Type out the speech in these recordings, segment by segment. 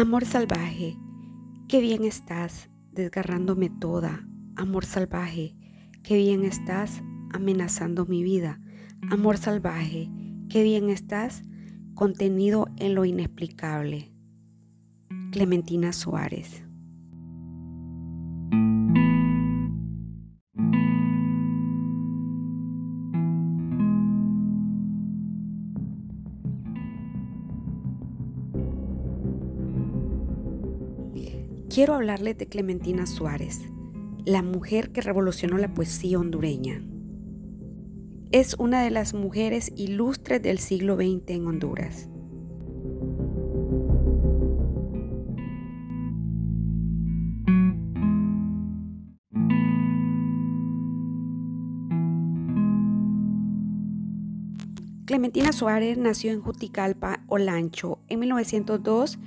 Amor salvaje, qué bien estás desgarrándome toda. Amor salvaje, qué bien estás amenazando mi vida. Amor salvaje, qué bien estás contenido en lo inexplicable. Clementina Suárez. Quiero hablarles de Clementina Suárez, la mujer que revolucionó la poesía hondureña. Es una de las mujeres ilustres del siglo XX en Honduras. Clementina Suárez nació en Juticalpa, Olancho, en 1902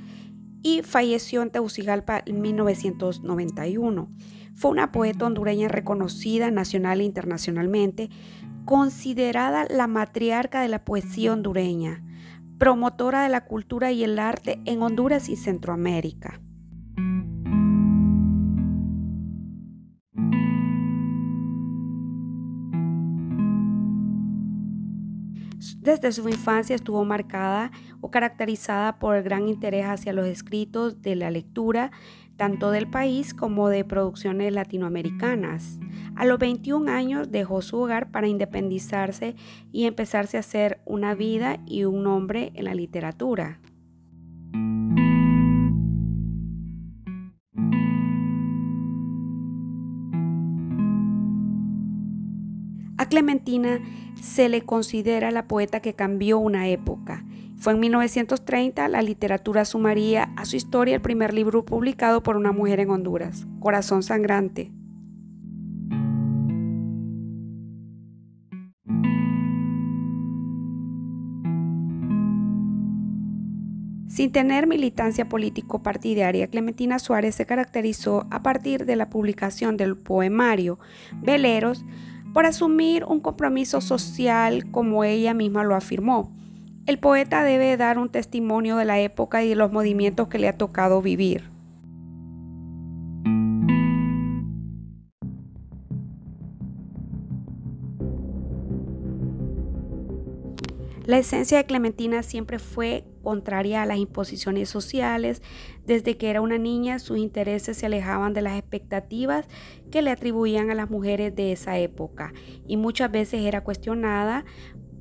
y falleció en Tegucigalpa en 1991. Fue una poeta hondureña reconocida nacional e internacionalmente, considerada la matriarca de la poesía hondureña, promotora de la cultura y el arte en Honduras y Centroamérica. Desde su infancia estuvo marcada o caracterizada por el gran interés hacia los escritos de la lectura, tanto del país como de producciones latinoamericanas. A los 21 años dejó su hogar para independizarse y empezarse a hacer una vida y un nombre en la literatura. Clementina se le considera la poeta que cambió una época. Fue en 1930 la literatura sumaría a su historia el primer libro publicado por una mujer en Honduras, Corazón Sangrante. Sin tener militancia político-partidaria, Clementina Suárez se caracterizó a partir de la publicación del poemario Veleros por asumir un compromiso social como ella misma lo afirmó. El poeta debe dar un testimonio de la época y de los movimientos que le ha tocado vivir. La esencia de Clementina siempre fue contraria a las imposiciones sociales. Desde que era una niña, sus intereses se alejaban de las expectativas que le atribuían a las mujeres de esa época y muchas veces era cuestionada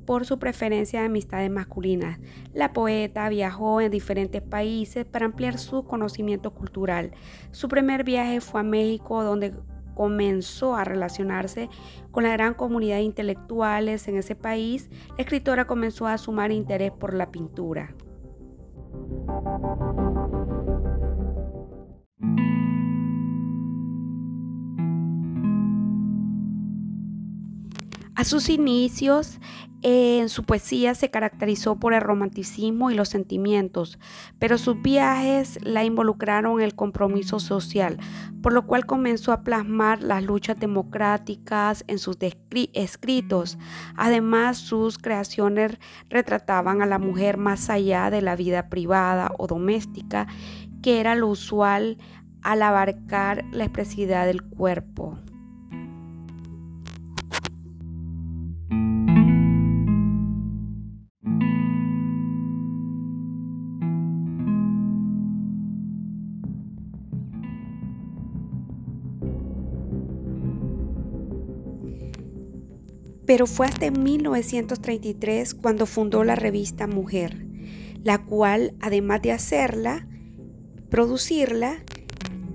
por su preferencia de amistades masculinas. La poeta viajó en diferentes países para ampliar su conocimiento cultural. Su primer viaje fue a México, donde comenzó a relacionarse con la gran comunidad de intelectuales en ese país, la escritora comenzó a sumar interés por la pintura. A sus inicios, en su poesía se caracterizó por el romanticismo y los sentimientos, pero sus viajes la involucraron en el compromiso social, por lo cual comenzó a plasmar las luchas democráticas en sus escritos. Además, sus creaciones retrataban a la mujer más allá de la vida privada o doméstica, que era lo usual al abarcar la expresividad del cuerpo. Pero fue hasta 1933 cuando fundó la revista Mujer, la cual, además de hacerla, producirla,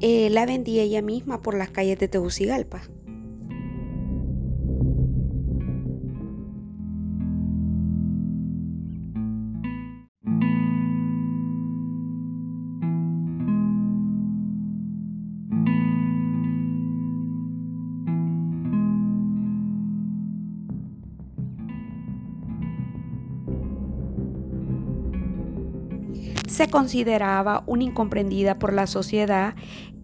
eh, la vendía ella misma por las calles de Tegucigalpa. Se consideraba una incomprendida por la sociedad,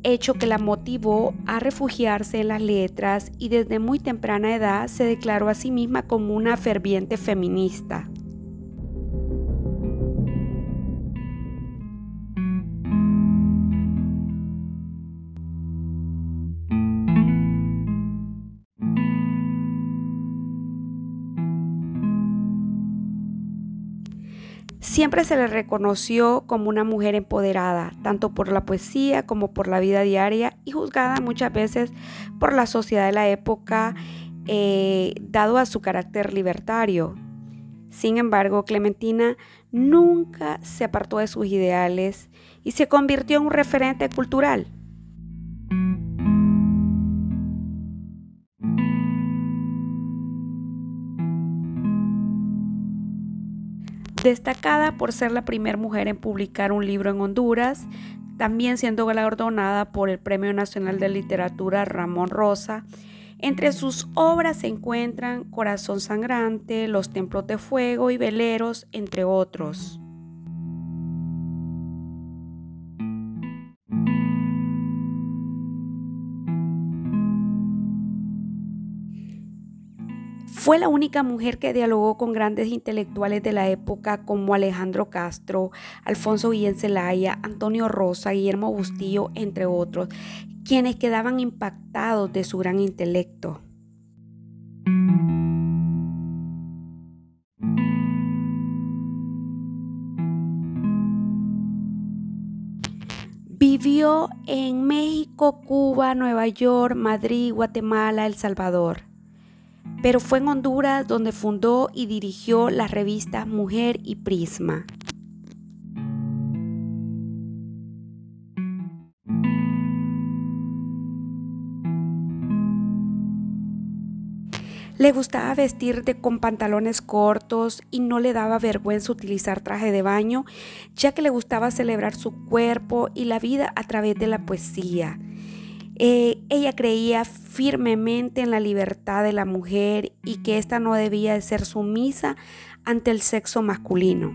hecho que la motivó a refugiarse en las letras y desde muy temprana edad se declaró a sí misma como una ferviente feminista. Siempre se le reconoció como una mujer empoderada, tanto por la poesía como por la vida diaria y juzgada muchas veces por la sociedad de la época, eh, dado a su carácter libertario. Sin embargo, Clementina nunca se apartó de sus ideales y se convirtió en un referente cultural. Destacada por ser la primera mujer en publicar un libro en Honduras, también siendo galardonada por el Premio Nacional de Literatura Ramón Rosa. Entre sus obras se encuentran Corazón Sangrante, Los Templos de Fuego y Veleros, entre otros. Fue la única mujer que dialogó con grandes intelectuales de la época como Alejandro Castro, Alfonso Guillén Zelaya, Antonio Rosa, Guillermo Bustillo, entre otros, quienes quedaban impactados de su gran intelecto. Vivió en México, Cuba, Nueva York, Madrid, Guatemala, El Salvador pero fue en Honduras donde fundó y dirigió las revistas Mujer y Prisma. Le gustaba vestir con pantalones cortos y no le daba vergüenza utilizar traje de baño, ya que le gustaba celebrar su cuerpo y la vida a través de la poesía. Eh, ella creía firmemente en la libertad de la mujer y que ésta no debía de ser sumisa ante el sexo masculino.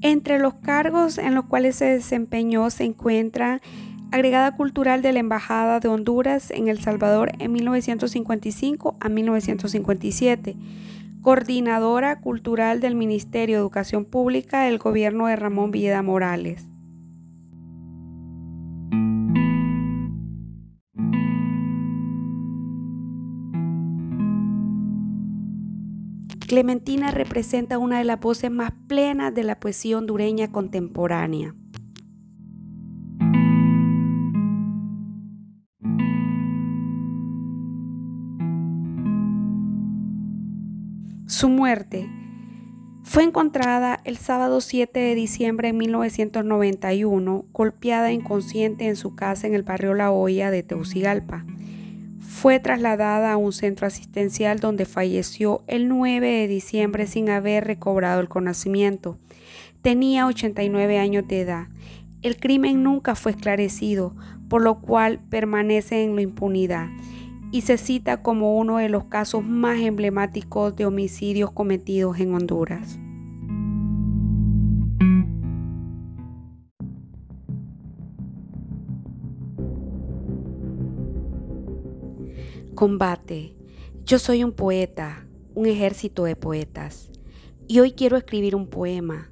Entre los cargos en los cuales se desempeñó se encuentra agregada cultural de la Embajada de Honduras en El Salvador en 1955 a 1957 coordinadora cultural del Ministerio de Educación Pública del gobierno de Ramón Villeda Morales. Clementina representa una de las voces más plenas de la poesía hondureña contemporánea. Su muerte fue encontrada el sábado 7 de diciembre de 1991, golpeada inconsciente en su casa en el barrio La Hoya de Teucigalpa. Fue trasladada a un centro asistencial donde falleció el 9 de diciembre sin haber recobrado el conocimiento. Tenía 89 años de edad. El crimen nunca fue esclarecido, por lo cual permanece en la impunidad y se cita como uno de los casos más emblemáticos de homicidios cometidos en Honduras. Combate. Yo soy un poeta, un ejército de poetas, y hoy quiero escribir un poema,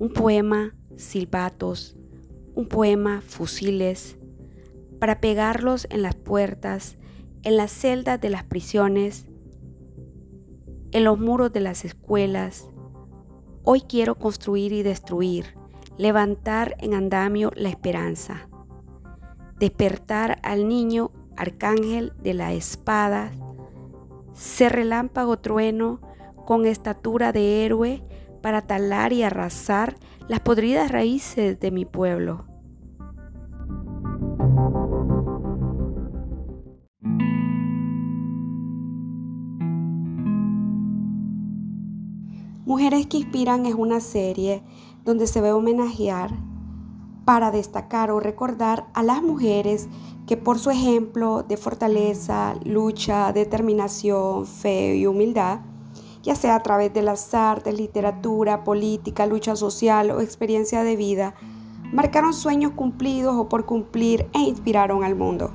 un poema silbatos, un poema fusiles, para pegarlos en las puertas en las celdas de las prisiones, en los muros de las escuelas. Hoy quiero construir y destruir, levantar en andamio la esperanza, despertar al niño arcángel de la espada, ser relámpago trueno con estatura de héroe para talar y arrasar las podridas raíces de mi pueblo Mujeres que Inspiran es una serie donde se ve homenajear para destacar o recordar a las mujeres que por su ejemplo de fortaleza, lucha, determinación, fe y humildad, ya sea a través de las artes, literatura, política, lucha social o experiencia de vida, marcaron sueños cumplidos o por cumplir e inspiraron al mundo.